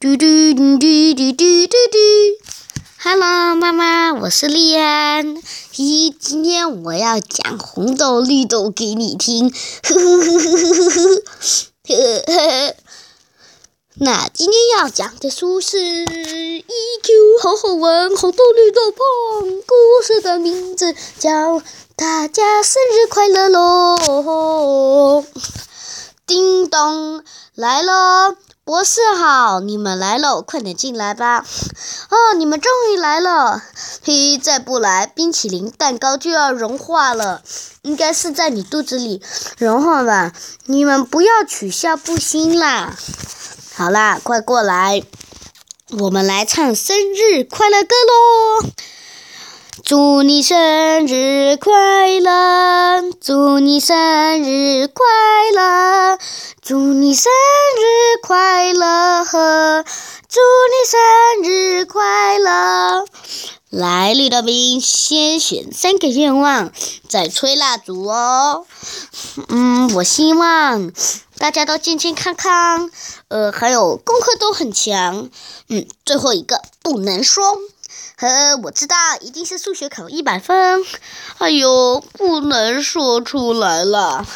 嘟嘟嘟嘟嘟嘟嘟嘟。Hello，妈妈，我是丽安。嘿，今天我要讲红豆绿豆给你听。呵呵呵呵呵呵呵呵。那今天要讲的书是《EQ 好好玩红豆绿豆碰》，故事的名字叫《大家生日快乐喽》。叮咚，来喽！博士好，你们来喽，快点进来吧。哦，你们终于来了。嘿，再不来，冰淇淋蛋糕就要融化了。应该是在你肚子里融化吧？你们不要取笑不行啦。好啦，快过来，我们来唱生日快乐歌喽！祝你生日快乐，祝你生日快乐，祝你生日快乐呵，祝你生日快乐。来，绿豆冰，先选三个愿望，再吹蜡烛哦。嗯，我希望大家都健健康康，呃，还有功课都很强。嗯，最后一个不能说。呵，我知道，一定是数学考一百分。哎呦，不能说出来了，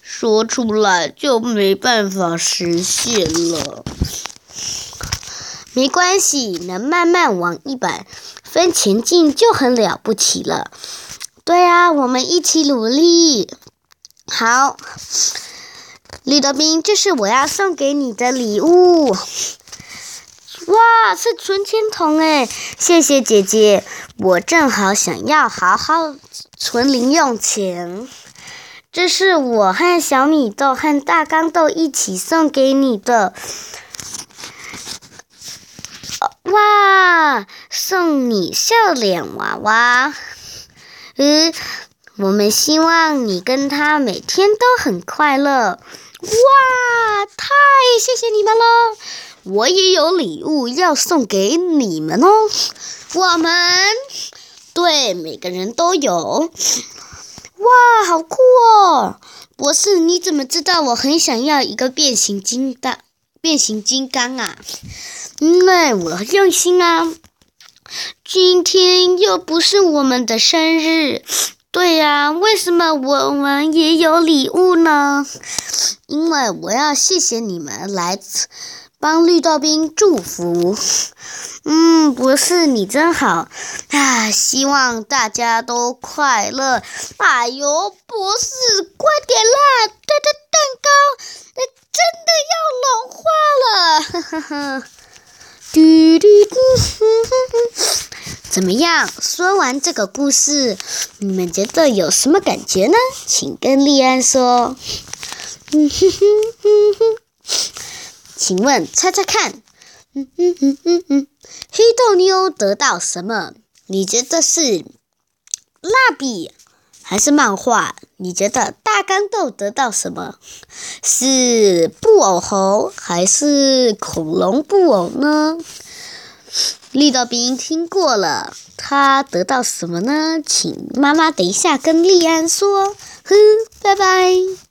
说出来就没办法实现了。没关系，能慢慢往一百分前进就很了不起了。对啊，我们一起努力。好，绿豆冰，这是我要送给你的礼物。哇，是存钱筒哎！谢谢姐姐，我正好想要好好存零用钱。这是我和小米豆和大刚豆一起送给你的。哇，送你笑脸娃娃。嗯，我们希望你跟他每天都很快乐。哇，太谢谢你们了！我也有礼物要送给你们哦，我们对每个人都有。哇，好酷哦！博士，你怎么知道我很想要一个变形金刚？变形金刚啊？因为我用心啊。今天又不是我们的生日，对呀？为什么我们也有礼物呢？因为我要谢谢你们来。帮绿豆冰祝福，嗯，博士你真好啊！希望大家都快乐。哎呦，博士，快点啦！这这蛋糕那真的要融化了，哈哈哈！嘟嘟嘟，怎么样？说完这个故事，你们觉得有什么感觉呢？请跟丽安说。嗯哼哼哼哼。请问，猜猜看，嗯嗯嗯嗯嗯，黑豆妞得到什么？你觉得是蜡笔还是漫画？你觉得大刚豆得到什么？是布偶猴还是恐龙布偶呢？绿豆冰听过了，他得到什么呢？请妈妈等一下跟莉安说。哼，拜拜。